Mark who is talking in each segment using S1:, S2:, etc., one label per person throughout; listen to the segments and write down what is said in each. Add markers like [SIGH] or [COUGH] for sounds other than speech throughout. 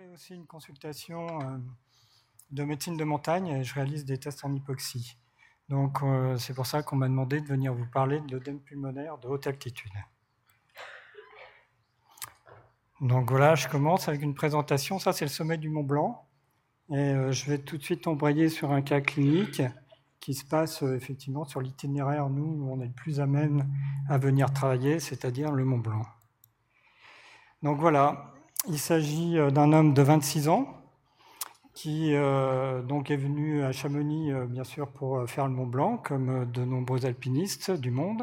S1: fais aussi une consultation euh, de médecine de montagne et je réalise des tests en hypoxie. Donc euh, c'est pour ça qu'on m'a demandé de venir vous parler de l'œdème pulmonaire de haute altitude. Donc voilà, je commence avec une présentation. Ça, c'est le sommet du Mont Blanc. Et euh, je vais tout de suite embrayer sur un cas clinique qui se passe effectivement sur l'itinéraire, nous, où on est le plus à même à venir travailler, c'est-à-dire le Mont Blanc. Donc voilà, il s'agit d'un homme de 26 ans qui euh, donc est venu à Chamonix, euh, bien sûr, pour euh, faire le Mont Blanc, comme de nombreux alpinistes du monde.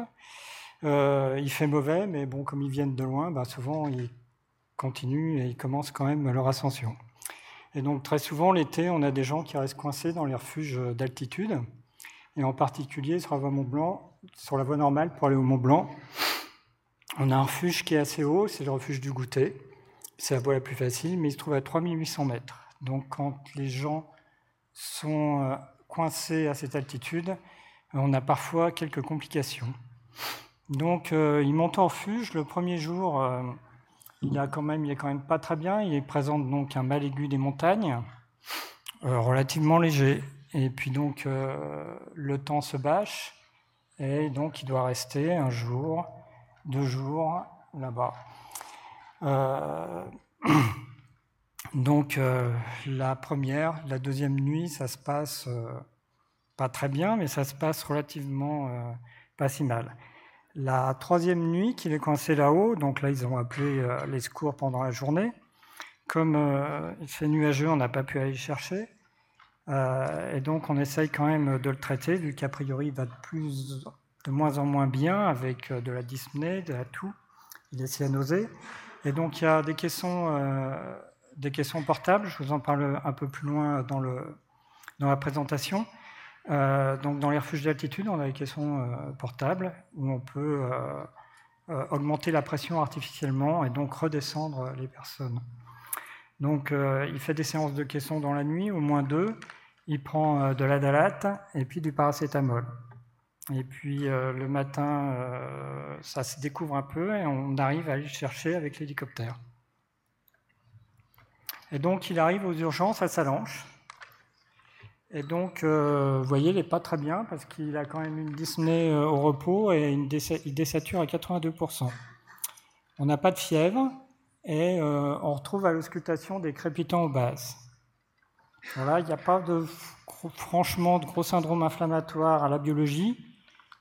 S1: il fait mauvais, mais bon, comme ils viennent de loin, bah, souvent ils continuent et ils commencent quand même leur ascension. Et donc très souvent l'été, on a des gens qui restent coincés dans les refuges d'altitude, et en particulier sur la voie Mont Blanc, sur la voie normale pour aller au Mont Blanc. On a un refuge qui est assez haut, c'est le refuge du Goûter. C'est la voie la plus facile, mais il se trouve à 3800 mètres. Donc quand les gens sont euh, coincés à cette altitude, on a parfois quelques complications. Donc euh, il monte en refuge. Le premier jour, euh, il, a quand même, il est quand même pas très bien. Il présente donc un mal aigu des montagnes, relativement léger. Et puis donc le temps se bâche et donc il doit rester un jour, deux jours là-bas. [CLEARS THROAT] Donc euh, la première, la deuxième nuit, ça se passe euh, pas très bien, mais ça se passe relativement euh, pas si mal. La troisième nuit qu'il est coincé là-haut, donc là ils ont appelé les secours pendant la journée. Comme il fait nuageux, on n'a pas pu aller le chercher. et donc on essaye quand même de le traiter, vu qu'a priori il va de, de moins en moins bien avec de la dyspnée, de la toux, il est cyanosé. Et donc il y a des caissons des caissons portables. Je vous en parle un peu plus loin dans, la présentation. Euh, donc dans les refuges d'altitude, on a des caissons euh, portables où on peut euh, augmenter la pression artificiellement et donc redescendre les personnes. Donc il fait des séances de caissons dans la nuit, au moins deux. Il prend de la dalate et puis du paracétamol. Et puis le matin, ça se découvre un peu et on arrive à aller chercher avec l'hélicoptère. Et donc, il arrive aux urgences à Salanches. Et donc, euh, vous voyez, il n'est pas très bien parce qu'il a quand même une dyspnée euh, au repos et une il désature à 82%. On n'a pas de fièvre et euh, on retrouve à l'auscultation des crépitants aux bases. Voilà, il n'y a pas de, franchement de gros syndrome inflammatoire à la biologie,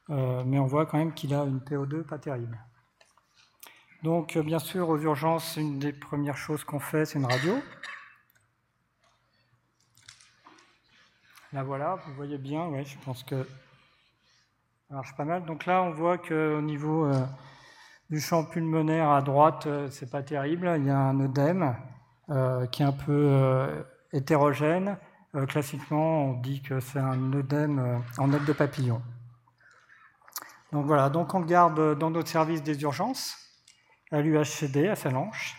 S1: mais on voit quand même qu'il a une PO2 pas terrible. Donc, bien sûr, aux urgences, une des premières choses qu'on fait, c'est une radio. Là, voilà, vous voyez bien, ouais, je pense que ça marche pas mal. Donc là, on voit qu'au niveau euh, du champ pulmonaire à droite, euh, c'est pas terrible. Il y a un œdème euh, qui est un peu hétérogène. classiquement, on dit que c'est un œdème en aide de papillon. Donc voilà, donc on le garde dans notre service des urgences à l'UHCD, à Salanches,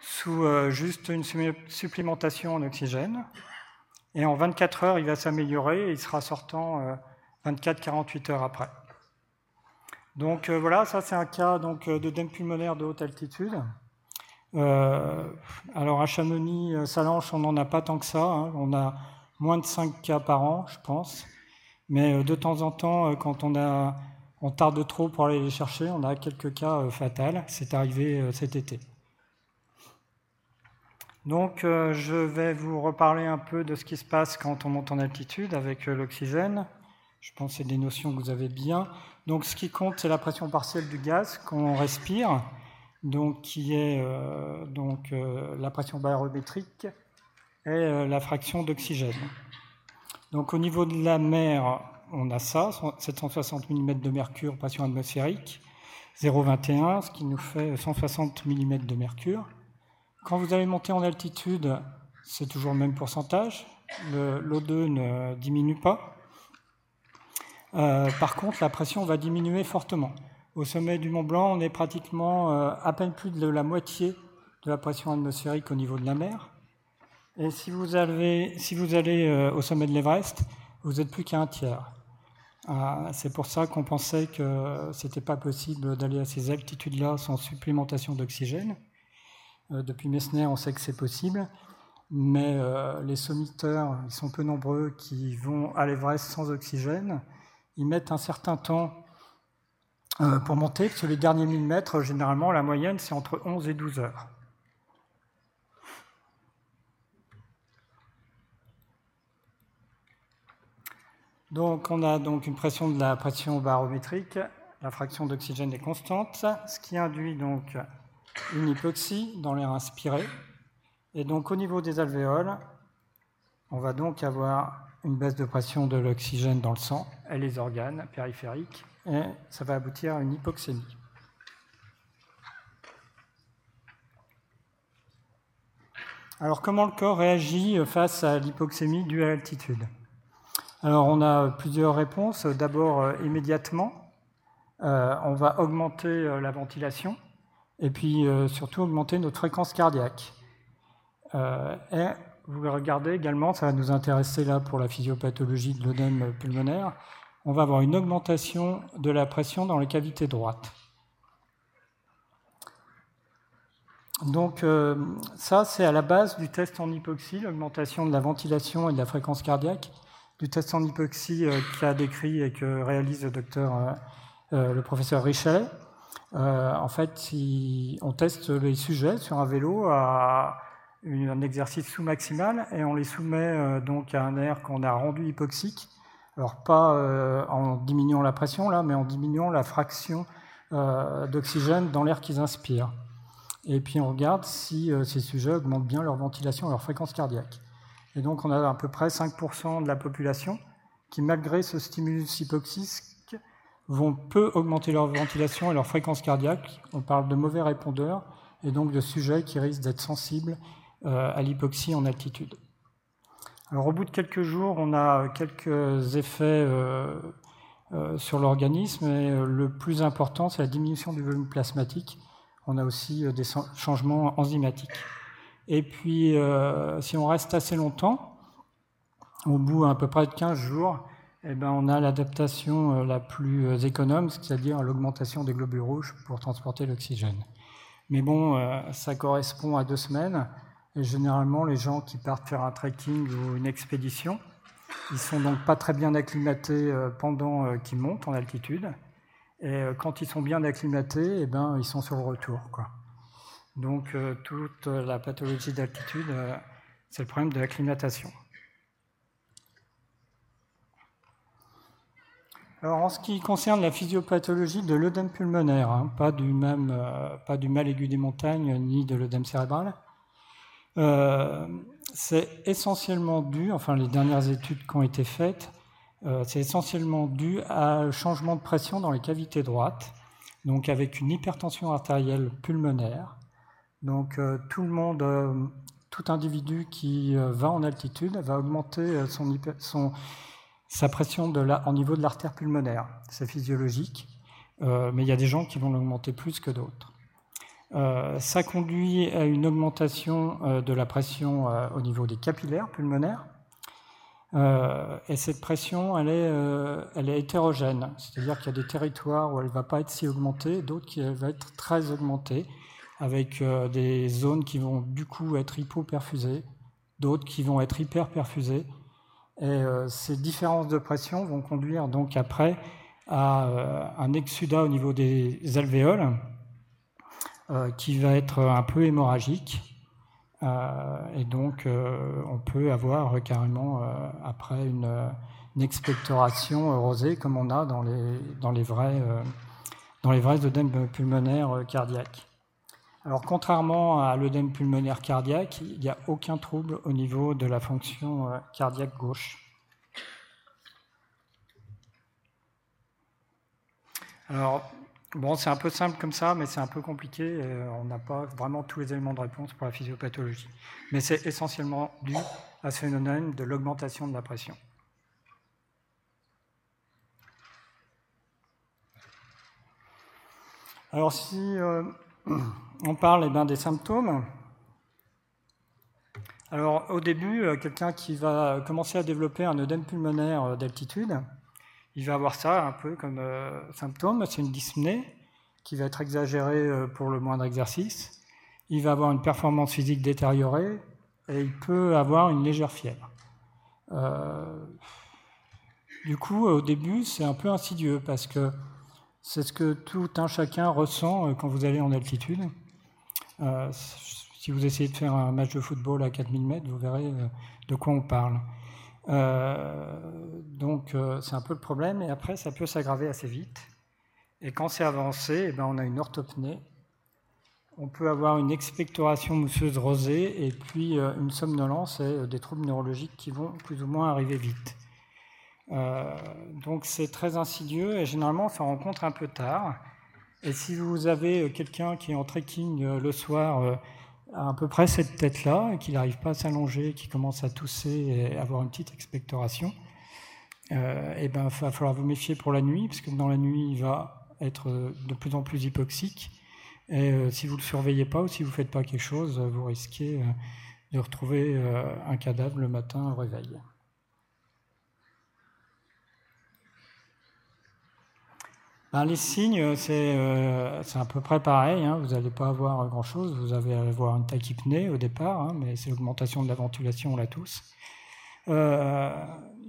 S1: sous euh, juste une supplémentation en oxygène. Et en 24 heures, il va s'améliorer et il sera sortant 24-48 euh, heures après. Donc euh, voilà, ça c'est un cas donc, d'œdème pulmonaire de haute altitude. alors à Chamonix, Salanches, on n'en a pas tant que ça. Hein. On a moins de 5 cas par an, je pense. Mais de temps en temps, quand on tarde trop pour aller les chercher. On a quelques cas euh, fatals. C'est arrivé euh, cet été. Donc, euh, je vais vous reparler un peu de ce qui se passe quand on monte en altitude avec l'oxygène. Je pense que c'est des notions que vous avez bien. Donc, ce qui compte, c'est la pression partielle du gaz qu'on respire, donc qui est donc la pression barométrique et la fraction d'oxygène. Donc, au niveau de la mer, on a ça, 760 mm de mercure, pression atmosphérique, 0,21, ce qui nous fait 160 mm de mercure. Quand vous allez monter en altitude, c'est toujours le même pourcentage, l'O2 ne diminue pas. Euh, par contre, la pression va diminuer fortement. Au sommet du Mont Blanc, on est pratiquement euh, à peine plus de la moitié de la pression atmosphérique au niveau de la mer. Et si vous, allez, si vous allez euh, au sommet de l'Everest, vous n'êtes plus qu'à un tiers. Ah, c'est pour ça qu'on pensait que ce n'était pas possible d'aller à ces altitudes-là sans supplémentation d'oxygène. depuis Messner, on sait que c'est possible, mais les sommiteurs, ils sont peu nombreux qui vont à l'Everest sans oxygène. Ils mettent un certain temps pour monter, parce que les derniers 1000 mètres, généralement, la moyenne, c'est entre 11 et 12 heures. Donc on a donc une pression de la pression barométrique, la fraction d'oxygène est constante, ce qui induit donc une hypoxie dans l'air inspiré. Et donc au niveau des alvéoles, on va donc avoir une baisse de pression de l'oxygène dans le sang et les organes périphériques, et ça va aboutir à une hypoxémie. Alors comment le corps réagit face à l'hypoxémie due à l'altitude? Alors on a plusieurs réponses. D'abord, euh, immédiatement, euh, on va augmenter euh, la ventilation et puis surtout augmenter notre fréquence cardiaque. et vous regardez également, ça va nous intéresser là pour la physiopathologie de l'œdème pulmonaire, on va avoir une augmentation de la pression dans les cavités droites. Donc ça, c'est à la base du test en hypoxie, l'augmentation de la ventilation et de la fréquence cardiaque du test en hypoxie euh, qu'a décrit et que réalise le docteur, euh, euh, le professeur Richet. en fait, on teste les sujets sur un vélo à un exercice sous-maximal et on les soumet donc à un air qu'on a rendu hypoxique. Alors pas en diminuant la pression là, mais en diminuant la fraction d'oxygène dans l'air qu'ils inspirent. Et puis on regarde si ces sujets augmentent bien leur ventilation et leur fréquence cardiaque. Et donc on a à peu près 5% de la population qui, malgré ce stimulus hypoxique, vont peu augmenter leur ventilation et leur fréquence cardiaque. On parle de mauvais répondeurs et donc de sujets qui risquent d'être sensibles euh, à l'hypoxie en altitude. Alors au bout de quelques jours, on a quelques effets euh, euh, sur l'organisme et le plus important, c'est la diminution du volume plasmatique. On a aussi des changements enzymatiques. Et puis, euh, si on reste assez longtemps, au bout à peu près de 15 jours, eh ben, on a l'adaptation euh, la plus euh, économe, c'est-à-dire l'augmentation des globules rouges pour transporter l'oxygène. Mais bon, ça correspond à deux semaines. Généralement, les gens qui partent faire un trekking ou une expédition, ils sont donc pas très bien acclimatés pendant qu'ils montent en altitude. Et quand ils sont bien acclimatés, eh ben, ils sont sur le retour. Quoi. Donc euh, toute la pathologie d'altitude, euh, c'est le problème de l'acclimatation. Alors en ce qui concerne la physiopathologie de l'œdème pulmonaire, hein, pas, du même, euh, pas du mal aigu des montagnes ni de l'œdème cérébral, c'est essentiellement dû, enfin les dernières études qui ont été faites, c'est essentiellement dû à changement de pression dans les cavités droites, donc avec une hypertension artérielle pulmonaire, donc euh, tout le monde, euh, tout individu qui euh, va en altitude va augmenter sa pression de la, au niveau de l'artère pulmonaire. C'est physiologique, mais il y a des gens qui vont l'augmenter plus que d'autres. ça conduit à une augmentation de la pression au niveau des capillaires pulmonaires. et cette pression, elle est, elle hétérogène, c'est-à-dire qu'il y a des territoires où elle ne va pas être si augmentée, d'autres qui vont être très augmentée avec euh, des zones qui vont du coup être hypoperfusées, d'autres qui vont être hyperperfusées. Et euh, ces différences de pression vont conduire donc après à euh, un exudat au niveau des alvéoles qui va être un peu hémorragique. et donc on peut avoir carrément après une, expectoration rosée comme on a dans les, dans les vrais, dans les vrais œdèmes pulmonaires cardiaques. Alors, contrairement à l'œdème pulmonaire cardiaque, il n'y a aucun trouble au niveau de la fonction euh, cardiaque gauche. Alors, bon, c'est un peu simple comme ça, mais c'est un peu compliqué. Euh, on n'a pas vraiment tous les éléments de réponse pour la physiopathologie. Mais c'est essentiellement dû à ce phénomène de l'augmentation de la pression. Alors, si. Euh, on parle eh ben, des symptômes. Alors, au début, euh, quelqu'un qui va commencer à développer un œdème pulmonaire euh, d'altitude, il va avoir ça un peu comme euh, symptôme. C'est une dyspnée qui va être exagérée pour le moindre exercice. il va avoir une performance physique détériorée et il peut avoir une légère fièvre. du coup, au début, c'est un peu insidieux parce que c'est ce que tout un chacun ressent quand vous allez en altitude. si vous essayez de faire un match de football à 4000 mètres, vous verrez de quoi on parle. Euh, donc euh, c'est un peu le problème, et après ça peut s'aggraver assez vite. Et quand c'est avancé, eh ben, on a une orthopnée. On peut avoir une expectoration mousseuse rosée et puis euh, une somnolence et des troubles neurologiques qui vont plus ou moins arriver vite. Donc c'est très insidieux et généralement on s'en rencontre un peu tard. Et si vous avez quelqu'un qui est en trekking le soir à peu près cette tête-là, qu'il n'arrive pas à s'allonger, qu'il commence à tousser et avoir une petite expectoration, euh, et ben, il va falloir vous méfier pour la nuit, parce que dans la nuit, il va être de plus en plus hypoxique. Et euh, si vous ne le surveillez pas ou si vous ne faites pas quelque chose, vous risquez euh, de retrouver un cadavre le matin au réveil. Ben, les signes, euh, c'est à peu près pareil. Hein. Vous n'allez pas avoir grand-chose. Vous allez avoir une tachypnée au départ, hein, mais c'est l'augmentation de la ventilation, on l'a tous. Euh,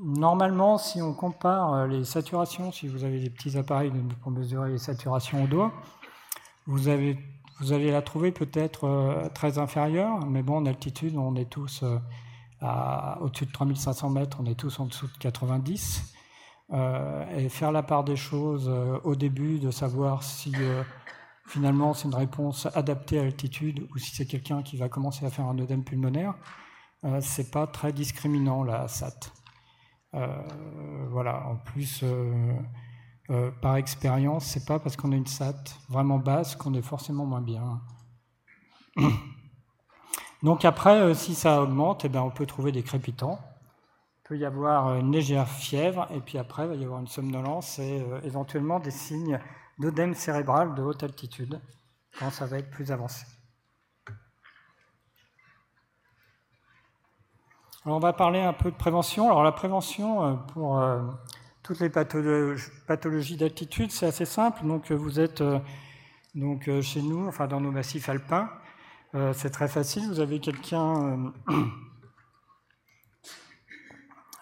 S1: normalement, si on compare euh, les saturations, si vous avez des petits appareils pour mesurer les saturations au doigt, vous, avez, vous allez la trouver peut-être très inférieure, mais bon, en altitude, on est tous au-dessus de 3500 mètres, on est tous en dessous de 90. Euh, et faire la part des choses euh, au début, de savoir si euh, finalement c'est une réponse adaptée à l'altitude ou si c'est quelqu'un qui va commencer à faire un œdème pulmonaire, c'est pas très discriminant la SAT. voilà, en plus, par expérience, c'est pas parce qu'on a une SAT vraiment basse qu'on est forcément moins bien. [CLEARS THROAT] Donc après, si ça augmente, eh ben, on peut trouver des crépitants peut y avoir une légère fièvre, et puis après, il va y avoir une somnolence et euh, éventuellement des signes d'œdème cérébral de haute altitude, quand ça va être plus avancé. Alors on va parler un peu de prévention. Alors la prévention euh, pour euh, toutes les pathologies d'altitude, c'est assez simple. Donc vous êtes donc chez nous, enfin dans nos massifs alpins, c'est très facile. Vous avez quelqu'un [CLEARS THROAT]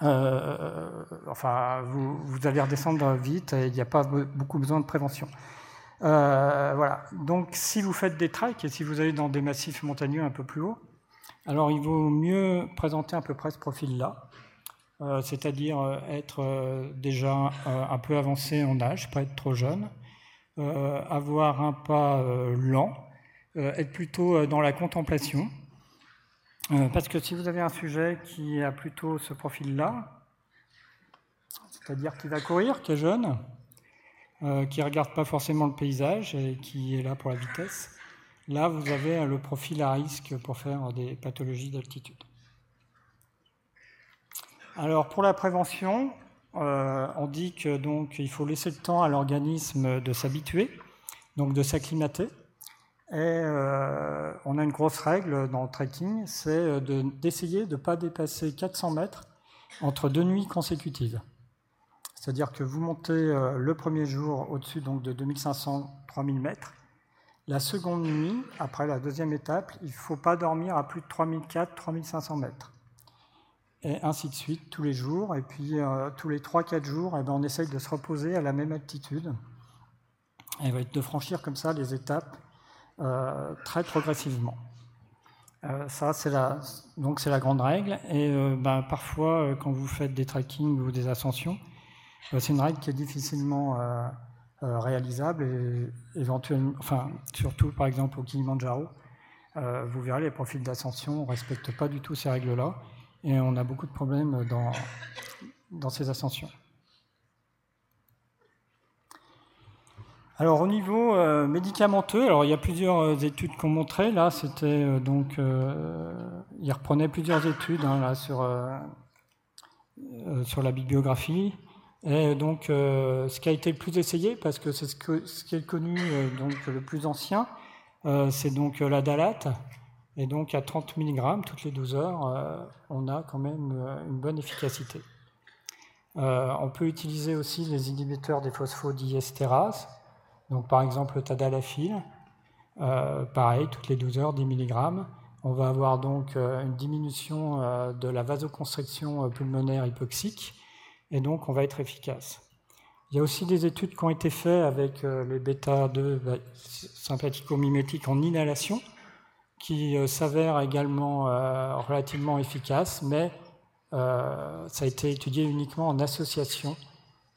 S1: euh, enfin, vous, allez redescendre vite et il n'y a pas beaucoup besoin de prévention. Euh, voilà. Donc, si vous faites des treks et si vous allez dans des massifs montagneux un peu plus haut, alors il vaut mieux présenter à peu près ce profil-là, euh, c'est-à-dire être déjà un peu avancé en âge, pas être trop jeune, avoir un pas lent, être plutôt dans la contemplation, euh, parce que si vous avez un sujet qui a plutôt ce profil-là, c'est-à-dire qui va courir, qui est jeune, euh, qui ne regarde pas forcément le paysage et qui est là pour la vitesse, là vous avez le profil à risque pour faire des pathologies d'altitude. Alors pour la prévention, euh, on dit que donc il faut laisser le temps à l'organisme de s'habituer, donc de s'acclimater. Et euh, on a une grosse règle dans le trekking, c'est euh, d'essayer de ne pas dépasser 400 mètres entre deux nuits consécutives. C'est-à-dire que vous montez euh, le premier jour au-dessus de 2500-3000 mètres. La seconde nuit, après la deuxième étape, il ne faut pas dormir à plus de 3004-3500 mètres. Et ainsi de suite, tous les jours. Et puis, tous les 3-4 jours, eh ben, on essaye de se reposer à la même altitude. Et de franchir comme ça les étapes euh, très progressivement. Euh, ça, c'est la, donc c'est la grande règle. Et euh, ben, parfois, quand vous faites des trekking ou des ascensions, c'est une règle qui est difficilement réalisable et éventuellement, enfin, surtout par exemple au Kilimanjaro, vous verrez les profils d'ascension, on ne respecte pas du tout ces règles-là et on a beaucoup de problèmes dans, dans ces ascensions. Alors au niveau euh, médicamenteux, alors il y a plusieurs euh, études qu'on montrait. Là, c'était euh, donc, il reprenait plusieurs études hein, là sur sur la bibliographie. Et donc, ce qui a été le plus essayé, parce que c'est ce, qui est connu donc le plus ancien, c'est donc la dalate. Et donc à 30 mg toutes les 12 heures, on a quand même une bonne efficacité. on peut utiliser aussi les inhibiteurs des phosphodiesterase donc par exemple le tadalafil, pareil, toutes les 12 heures, 10 mg. On va avoir donc une diminution de la vasoconstriction pulmonaire hypoxique, et donc on va être efficace. Il y a aussi des études qui ont été faites avec les bêta-2 bah, sympathico-mimétiques en inhalation, qui s'avèrent également relativement efficaces, mais ça a été étudié uniquement en association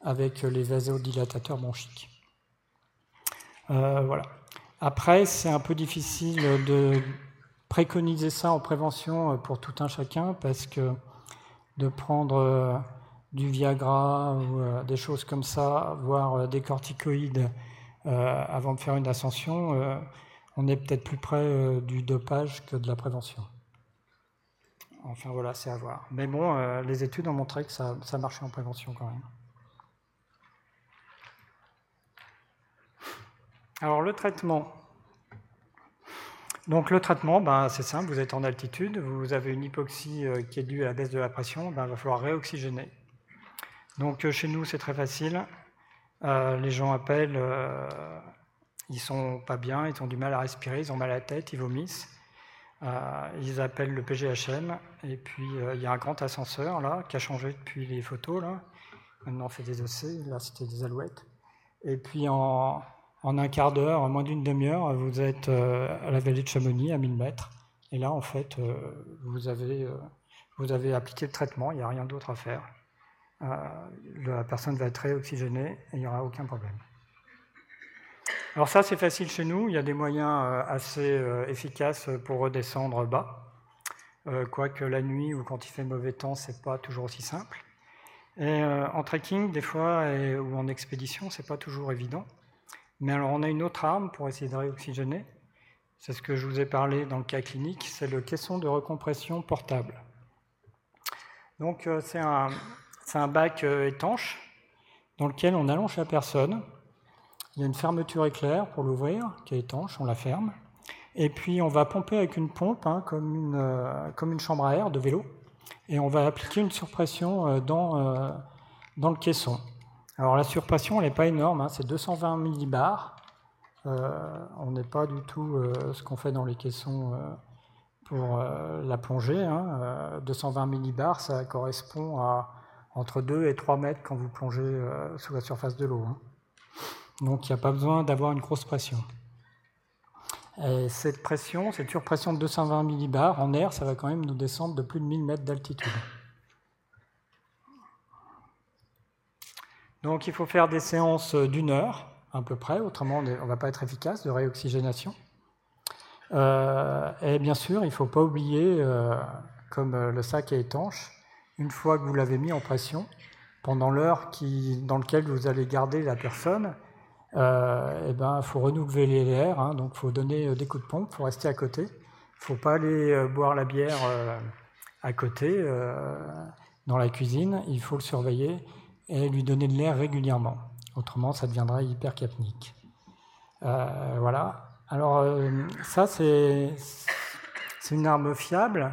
S1: avec les vasodilatateurs bronchiques. Euh, voilà. Après, c'est un peu difficile de préconiser ça en prévention pour tout un chacun parce que de prendre euh, du Viagra ou euh, des choses comme ça, voire des corticoïdes avant de faire une ascension, on est peut-être plus près du dopage que de la prévention. Enfin voilà, c'est à voir. Mais bon, les études ont montré que ça, ça marchait en prévention quand même. Alors le traitement. Donc le traitement, ben, c'est simple, vous êtes en altitude, vous avez une hypoxie euh, qui est due à la baisse de la pression, ben, il va falloir réoxygéner. Donc euh, chez nous, c'est très facile. Euh, les gens appellent, ils sont pas bien, ils ont du mal à respirer, ils ont mal à la tête, ils vomissent. ils appellent le PGHM et puis il y a un grand ascenseur là qui a changé depuis les photos là. Maintenant c'est des OC, là c'était des alouettes. Et puis en, en un quart d'heure, en moins d'une demi-heure, vous êtes euh, à la vallée de Chamonix, à 1000 mètres. Et là, en fait, euh, vous avez, euh, vous avez appliqué le traitement, il n'y a rien d'autre à faire. la personne va être réoxygénée et il n'y aura aucun problème. Alors ça, c'est facile chez nous. Il y a des moyens assez efficaces pour redescendre bas. Quoique la nuit ou quand il fait mauvais temps, c'est pas toujours aussi simple. Et en trekking, des fois, ou en expédition, c'est pas toujours évident. Mais alors, on a une autre arme pour essayer de réoxygéner. C'est ce que je vous ai parlé dans le cas clinique, c'est le caisson de recompression portable. Donc, euh, c'est un, un, bac euh, étanche dans lequel on allonge la personne. Il y a une fermeture éclair pour l'ouvrir, qui est étanche, on la ferme. Et puis, on va pomper avec une pompe, hein, comme, une, euh, comme une chambre à air de vélo. Et on va appliquer une surpression dans, dans le caisson. Alors la surpression, elle n'est pas énorme, hein, c'est 220 millibars. Euh, on n'est pas du tout euh, ce qu'on fait dans les caissons euh, pour la plongée. 220 hein. millibars, ça correspond à entre 2 et 3 mètres quand vous plongez sous la surface de l'eau. Hein. Donc il n'y a pas besoin d'avoir une grosse pression. Et cette pression, cette surpression de 220 millibars en air, ça va quand même nous descendre de plus de 1000 mètres d'altitude. Donc il faut faire des séances d'une heure à peu près, autrement on ne va pas être efficace de réoxygénation. Euh, et bien sûr, il ne faut pas oublier, euh, comme le sac est étanche, une fois que vous l'avez mis en pression, pendant l'heure dans laquelle vous allez garder la personne, euh, eh ben, il faut renouveler l'air, hein, donc il faut donner des coups de pompe, il faut rester à côté. Il ne faut pas aller boire la bière à côté, dans la cuisine, il faut le surveiller et lui donner de l'air régulièrement. Autrement, ça deviendra hypercapnique. Euh, voilà. Alors, euh, ça, c'est une arme fiable.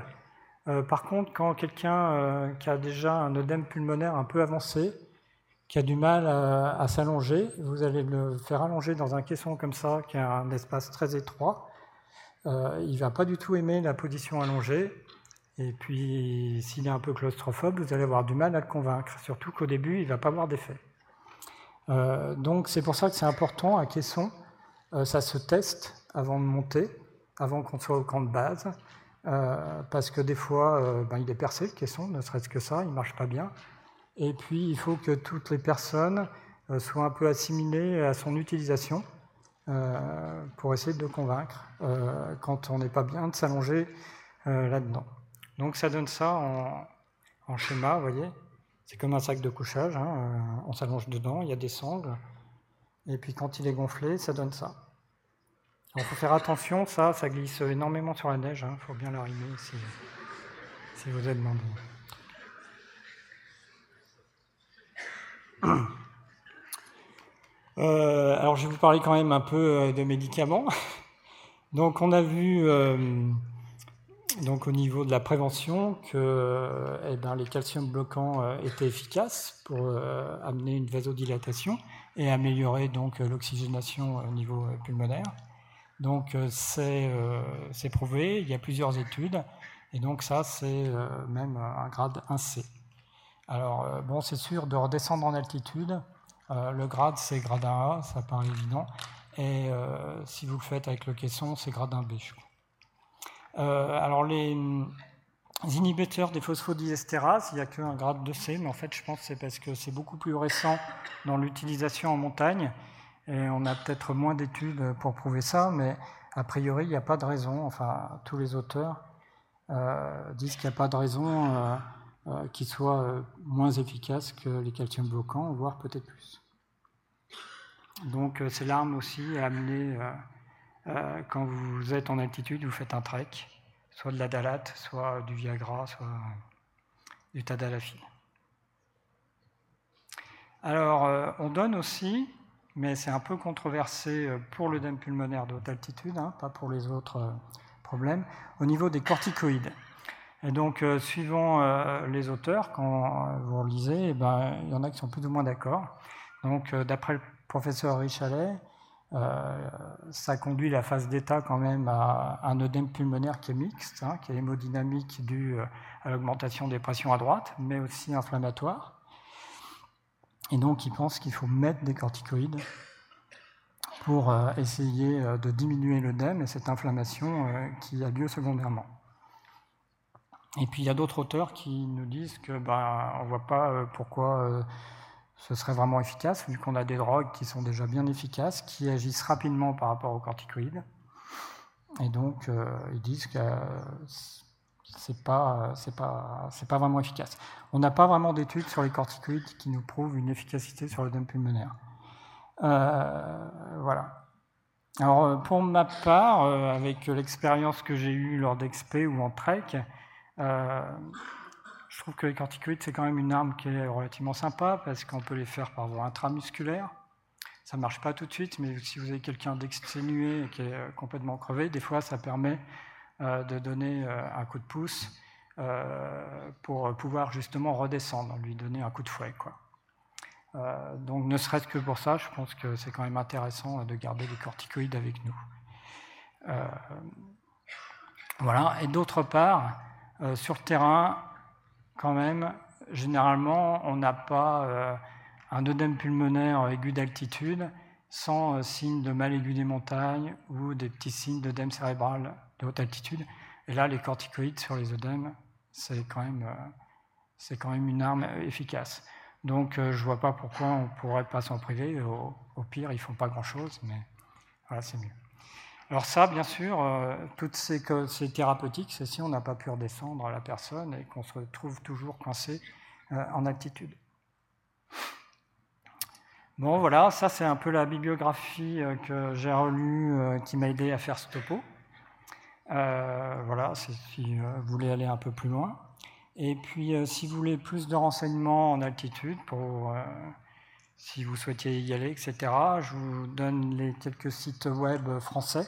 S1: Euh, par contre, quand quelqu'un qui a déjà un œdème pulmonaire un peu avancé, qui a du mal à, s'allonger, vous allez le faire allonger dans un caisson comme ça, qui a un espace très étroit. il ne va pas du tout aimer la position allongée. Et puis, s'il est un peu claustrophobe, vous allez avoir du mal à le convaincre, surtout qu'au début, il ne va pas avoir d'effet. Euh, donc, c'est pour ça que c'est important à caisson, euh, ça se teste avant de monter, avant qu'on soit au camp de base, euh, parce que des fois, ben, il est percé le caisson, ne serait-ce que ça, il ne marche pas bien. Et puis, il faut que toutes les personnes soient un peu assimilées à son utilisation pour essayer de le convaincre quand on n'est pas bien de s'allonger là-dedans. Donc ça donne ça en, schéma, vous voyez. C'est comme un sac de couchage, hein, euh, on s'allonge dedans, il y a des sangles, et puis quand il est gonflé, ça donne ça. Il faut faire attention, ça, ça glisse énormément sur la neige, il hein, faut bien l'arrimer si, si vous êtes demandé. Euh, alors je vais vous parler quand même un peu euh, de médicaments. Donc on a vu donc au niveau de la prévention que eh ben, les calciums bloquants euh, étaient efficaces pour euh, amener une vasodilatation et améliorer donc l'oxygénation au niveau euh, pulmonaire. Donc c'est prouvé, il y a plusieurs études, et donc ça c'est même un grade 1C. Alors bon, c'est sûr de redescendre en altitude, le grade c'est grade 1A, ça paraît évident, et si vous le faites avec le caisson, c'est grade 1B. Alors les inhibiteurs des phosphodiesterase, il n'y a qu'un grade de C, mais en fait, je pense que c'est parce que c'est beaucoup plus récent dans l'utilisation en montagne, et on a peut-être moins d'études pour prouver ça, mais a priori, il n'y a pas de raison, enfin, tous les auteurs euh, disent qu'il n'y a pas de raison euh, euh, qu'il soit moins efficace que les calcium bloquants, voire peut-être plus. Donc, c'est l'arme aussi à amener quand vous êtes en altitude, vous faites un trek soit de la dalate, soit du Viagra, soit du tadalafil. Alors, euh, on donne aussi, mais c'est un peu controversé euh, pour l'œdème pulmonaire de haute altitude, hein, pas pour les autres euh, problèmes, au niveau des corticoïdes. Et donc, suivant les auteurs, quand vous lisez, eh ben, il y en a qui sont plus ou moins d'accord. Donc, d'après le professeur Richalet, euh, ça conduit la phase d'état quand même à un œdème pulmonaire qui est mixte, hein, qui est hémodynamique dû euh, à l'augmentation des pressions à droite, mais aussi inflammatoire. Et donc, il pense qu'il faut mettre des corticoïdes pour euh, essayer de diminuer l'œdème et cette inflammation qui a lieu secondairement. Et puis, il y a d'autres auteurs qui nous disent que ben, on ne voit pas pourquoi ce serait vraiment efficace, vu qu'on a des drogues qui sont déjà bien efficaces, qui agissent rapidement par rapport aux corticoïdes. Et donc, euh, ils disent que c'est pas, c'est pas, vraiment efficace. On n'a pas vraiment d'études sur les corticoïdes qui nous prouvent une efficacité sur le dème pulmonaire. Euh, voilà. Alors, pour ma part, euh, avec l'expérience que j'ai eue lors d'Expé ou en Trek, je trouve que les corticoïdes, c'est quand même une arme qui est relativement sympa parce qu'on peut les faire par voie intramusculaire. Ça ne marche pas tout de suite, mais si vous avez quelqu'un d'exténué et qui est euh, complètement crevé, des fois, ça permet euh, de donner euh, un coup de pouce pour pouvoir justement redescendre, lui donner un coup de fouet. Quoi. donc, ne serait-ce que pour ça, je pense que c'est quand même intéressant de garder les corticoïdes avec nous. voilà. Et d'autre part, sur le terrain, quand même, généralement, on n'a pas euh, un œdème pulmonaire aigu d'altitude sans euh, signe de mal aigu des montagnes ou des petits signes d'œdème cérébral de haute altitude. Et là, les corticoïdes sur les œdèmes, c'est quand, même, euh, quand même une arme efficace. Donc, je ne vois pas pourquoi on ne pourrait pas s'en priver. Au, au, pire, ils ne font pas grand-chose, mais voilà, c'est mieux. Alors ça, bien sûr, euh, toutes ces, thérapeutiques, c'est si on n'a pas pu redescendre la personne et qu'on se trouve toujours coincé euh, en altitude. Bon, voilà, ça c'est un peu la bibliographie euh, que j'ai relue qui m'a aidé à faire ce topo. voilà, si vous voulez aller un peu plus loin. Et puis, si vous voulez plus de renseignements en altitude, pour, si vous souhaitiez y aller, etc., je vous donne les quelques sites web français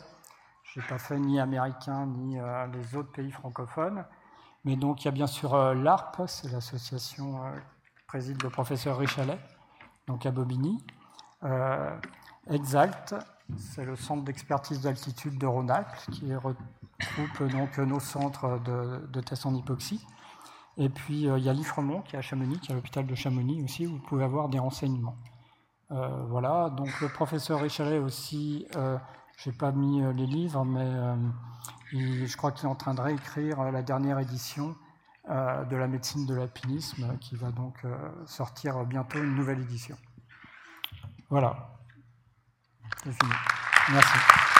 S1: je n'ai pas fait ni américain ni euh, les autres pays francophones. Mais donc il y a bien sûr euh, l'ARP, c'est l'association euh, que préside le professeur Richalet, donc à Bobigny. Exalt, c'est le centre d'expertise d'altitude de Rhône-Alpes qui regroupe donc nos centres de, tests en hypoxie. Et puis il y a l'IFREMONT qui est à Chamonix, qui est à l'hôpital de Chamonix aussi, où vous pouvez avoir des renseignements. voilà, donc le professeur Richalet aussi n'ai pas mis euh, les livres, mais euh, je crois qu'il est en train de réécrire euh, la dernière édition de la médecine de l'alpinisme, qui va donc sortir bientôt une nouvelle édition. Voilà. C'est fini. Merci.